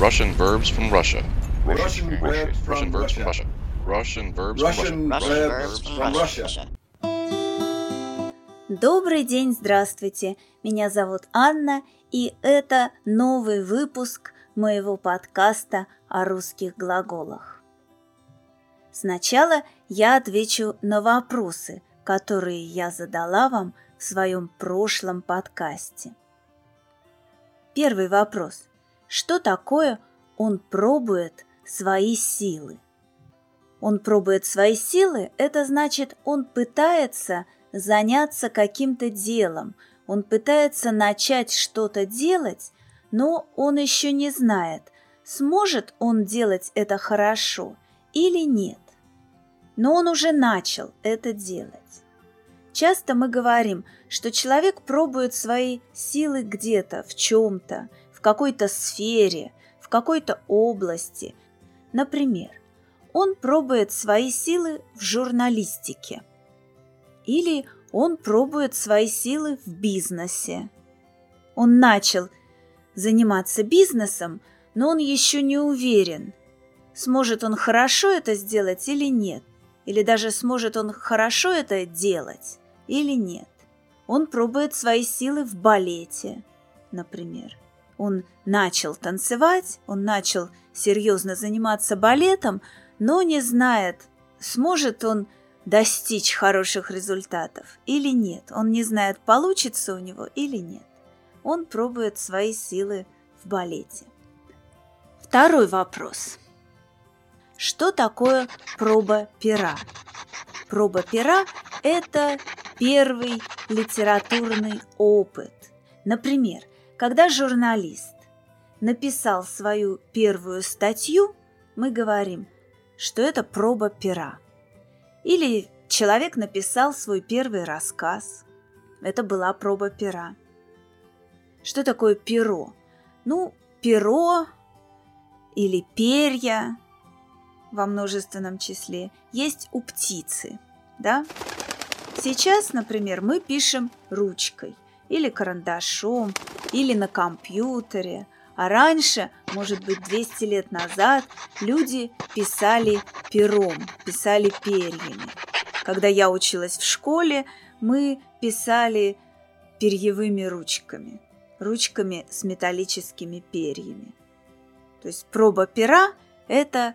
Russian verbs from Russia. Russian verbs from Russian verbs from Russia. Russia. Russian verbs Russian from Russia. verbs from Russia. Добрый день, здравствуйте. Меня зовут Анна, и это новый выпуск моего подкаста о русских глаголах. Сначала я отвечу на вопросы, которые я задала вам в своем прошлом подкасте. Первый вопрос. Что такое «он пробует свои силы»? Он пробует свои силы – это значит, он пытается заняться каким-то делом, он пытается начать что-то делать, но он еще не знает, сможет он делать это хорошо или нет. Но он уже начал это делать. Часто мы говорим, что человек пробует свои силы где-то, в чем-то, какой-то сфере, в какой-то области. Например, он пробует свои силы в журналистике. Или он пробует свои силы в бизнесе. Он начал заниматься бизнесом, но он еще не уверен, сможет он хорошо это сделать или нет, или даже сможет он хорошо это делать или нет. Он пробует свои силы в балете, например. Он начал танцевать, он начал серьезно заниматься балетом, но не знает, сможет он достичь хороших результатов или нет. Он не знает, получится у него или нет. Он пробует свои силы в балете. Второй вопрос. Что такое проба пера? Проба пера – это первый литературный опыт. Например, когда журналист написал свою первую статью, мы говорим, что это проба пера. Или человек написал свой первый рассказ. Это была проба пера. Что такое перо? Ну, перо или перья во множественном числе есть у птицы, да? Сейчас, например, мы пишем ручкой или карандашом, или на компьютере, а раньше, может быть, 200 лет назад, люди писали пером, писали перьями. Когда я училась в школе, мы писали перьевыми ручками, ручками с металлическими перьями. То есть проба пера – это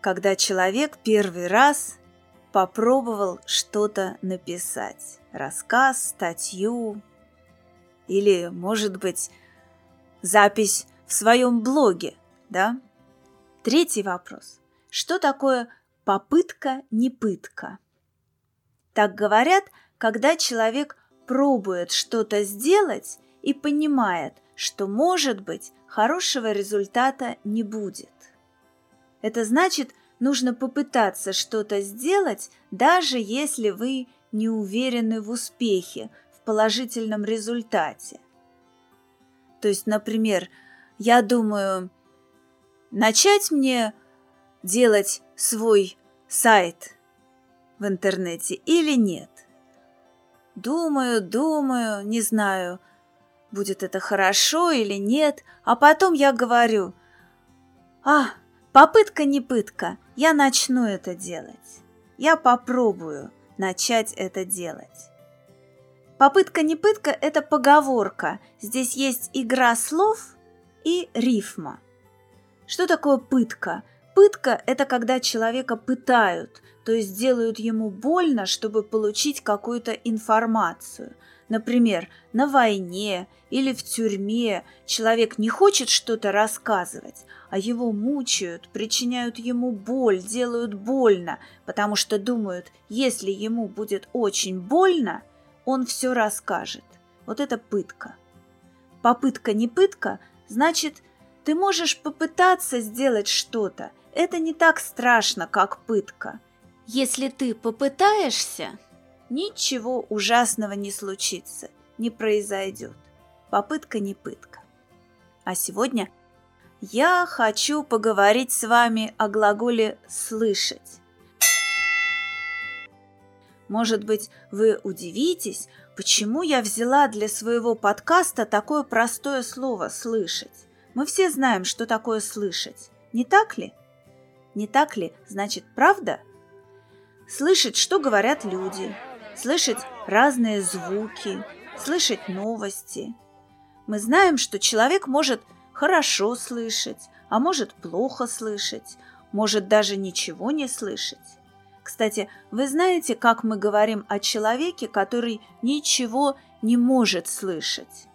когда человек первый раз попробовал что-то написать. Рассказ, статью или, может быть, запись в своем блоге, да? Третий вопрос. Что такое попытка не пытка? Так говорят, когда человек пробует что-то сделать и понимает, что, может быть, хорошего результата не будет. Это значит, нужно попытаться что-то сделать, даже если вы не уверены в успехе, положительном результате. То есть, например, я думаю, начать мне делать свой сайт в интернете или нет. Думаю, думаю, не знаю, будет это хорошо или нет, а потом я говорю, а, попытка не пытка, я начну это делать. Я попробую начать это делать. Попытка не пытка – это поговорка. Здесь есть игра слов и рифма. Что такое пытка? Пытка – это когда человека пытают, то есть делают ему больно, чтобы получить какую-то информацию. Например, на войне или в тюрьме человек не хочет что-то рассказывать, а его мучают, причиняют ему боль, делают больно, потому что думают, если ему будет очень больно, он все расскажет. Вот это пытка. Попытка не пытка, значит, ты можешь попытаться сделать что-то – это не так страшно, как пытка. Если ты попытаешься, ничего ужасного не случится, не произойдет. Попытка не пытка. А сегодня я хочу поговорить с вами о глаголе «слышать». Может быть, вы удивитесь, почему я взяла для своего подкаста такое простое слово «слышать». Мы все знаем, что такое слышать. Не так ли? Не так ли, значит, правда? Слышать, что говорят люди, слышать разные звуки, слышать новости. Мы знаем, что человек может хорошо слышать, а может плохо слышать, может даже ничего не слышать. Кстати, вы знаете, как мы говорим о человеке, который ничего не может слышать?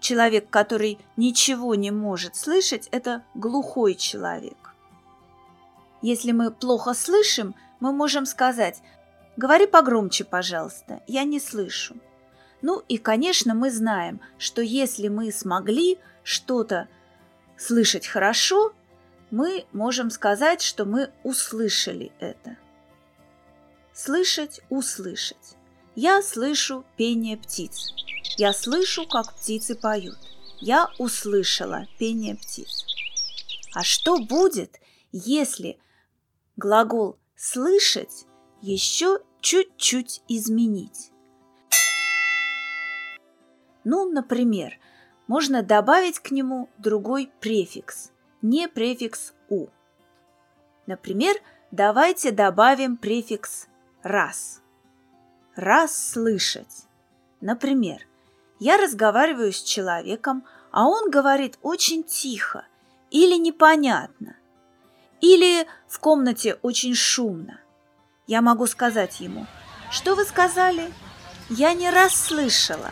Человек, который ничего не может слышать, это глухой человек. Если мы плохо слышим, мы можем сказать «Говори погромче, пожалуйста, я не слышу». Ну и, конечно, мы знаем, что если мы смогли что-то слышать хорошо, мы можем сказать, что мы услышали это. Слышать, услышать. Я слышу пение птиц. Я слышу, как птицы поют. Я услышала пение птиц. А что будет, если глагол «слышать» еще чуть-чуть изменить? Ну, например, можно добавить к нему другой префикс, не префикс «у». Например, давайте добавим префикс «раз». «Раз слышать». Например, я разговариваю с человеком, а он говорит очень тихо или непонятно, или в комнате очень шумно. Я могу сказать ему, что вы сказали? Я не расслышала.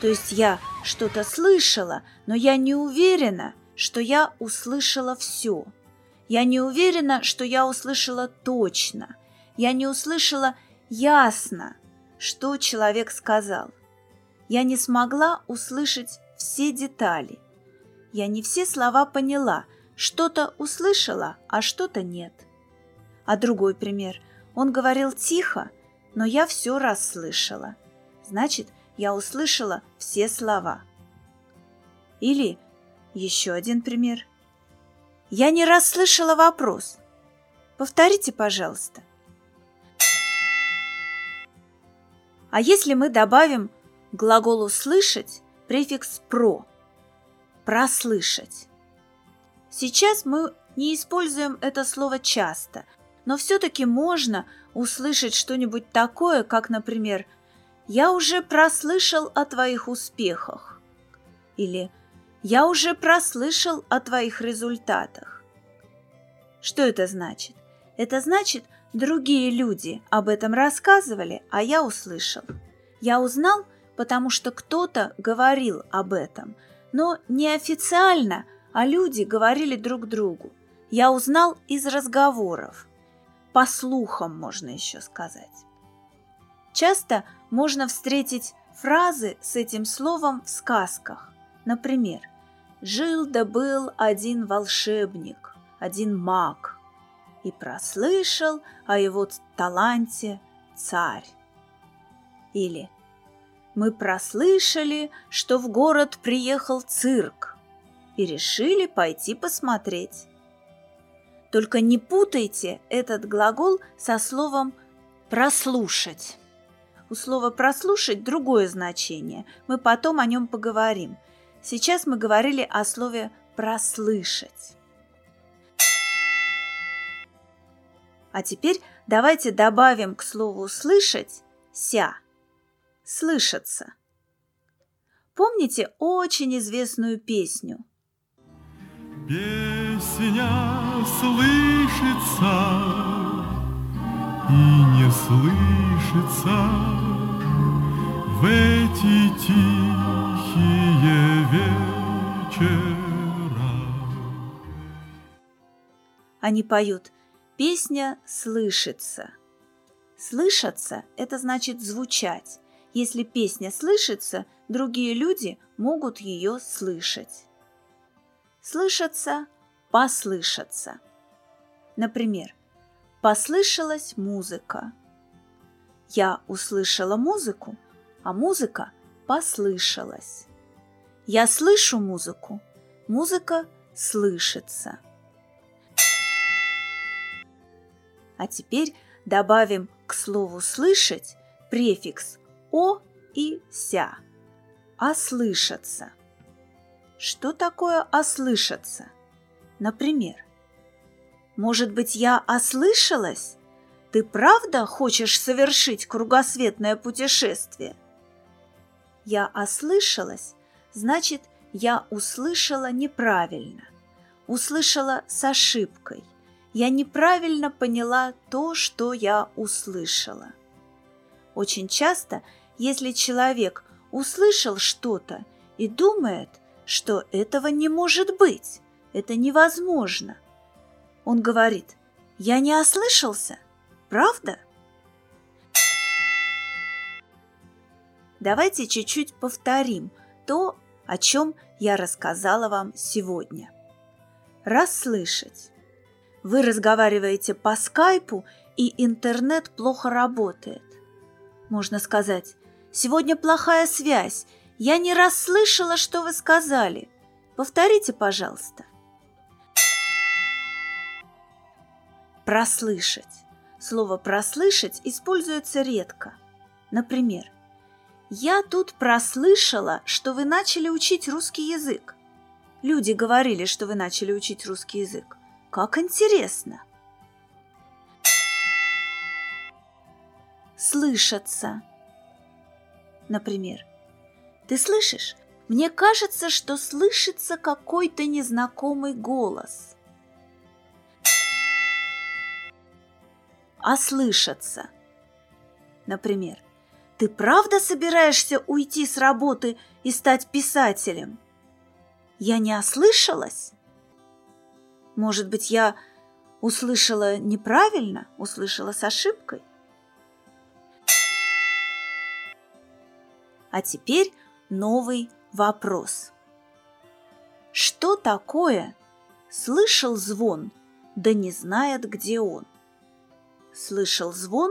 То есть я что-то слышала, но я не уверена, что я услышала все. Я не уверена, что я услышала точно. Я не услышала ясно, что человек сказал. Я не смогла услышать все детали. Я не все слова поняла, что-то услышала, а что-то нет. А другой пример. Он говорил тихо, но я все расслышала. Значит, я услышала все слова. Или еще один пример. Я не расслышала вопрос. Повторите, пожалуйста. А если мы добавим к глаголу «слышать» префикс «про» – «прослышать». Сейчас мы не используем это слово часто, но все-таки можно услышать что-нибудь такое, как, например, «Я уже прослышал о твоих успехах» или «Я уже прослышал о твоих результатах». Что это значит? Это значит – Другие люди об этом рассказывали, а я услышал. Я узнал, потому что кто-то говорил об этом, но не официально, а люди говорили друг другу. Я узнал из разговоров. По слухам, можно еще сказать. Часто можно встретить фразы с этим словом в сказках. Например, «Жил да был один волшебник, один маг, и прослышал о его таланте царь. Или мы прослышали, что в город приехал цирк и решили пойти посмотреть. Только не путайте этот глагол со словом «прослушать». У слова «прослушать» другое значение. Мы потом о нем поговорим. Сейчас мы говорили о слове «прослышать». А теперь давайте добавим к слову «слышать» «ся» – «слышаться». Помните очень известную песню? Песня слышится и не слышится в эти тихие вечера. Они поют – Песня слышится. Слышаться – это значит звучать. Если песня слышится, другие люди могут ее слышать. Слышаться – послышаться. Например, послышалась музыка. Я услышала музыку, а музыка послышалась. Я слышу музыку, музыка слышится. А теперь добавим к слову «слышать» префикс «о» и «ся». «Ослышаться». Что такое ослышаться? Например, может быть, я ослышалась? Ты правда хочешь совершить кругосветное путешествие? Я ослышалась, значит, я услышала неправильно, услышала с ошибкой. Я неправильно поняла то, что я услышала. Очень часто, если человек услышал что-то и думает, что этого не может быть, это невозможно, он говорит, я не ослышался – Правда? Давайте чуть-чуть повторим то, о чем я рассказала вам сегодня. Расслышать. Вы разговариваете по скайпу, и интернет плохо работает. Можно сказать, сегодня плохая связь, я не расслышала, что вы сказали. Повторите, пожалуйста. Прослышать. Слово «прослышать» используется редко. Например, «Я тут прослышала, что вы начали учить русский язык». Люди говорили, что вы начали учить русский язык. Как интересно! Слышаться. Например, «Ты слышишь? Мне кажется, что слышится какой-то незнакомый голос». ослышаться. Например, «Ты правда собираешься уйти с работы и стать писателем?» «Я не ослышалась?» «Может быть, я услышала неправильно, услышала с ошибкой?» А теперь новый вопрос. Что такое «слышал звон, да не знает, где он»? слышал звон,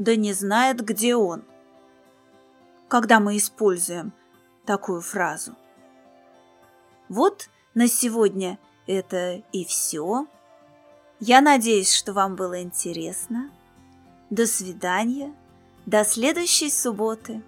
да не знает, где он. Когда мы используем такую фразу. Вот на сегодня это и все. Я надеюсь, что вам было интересно. До свидания. До следующей субботы.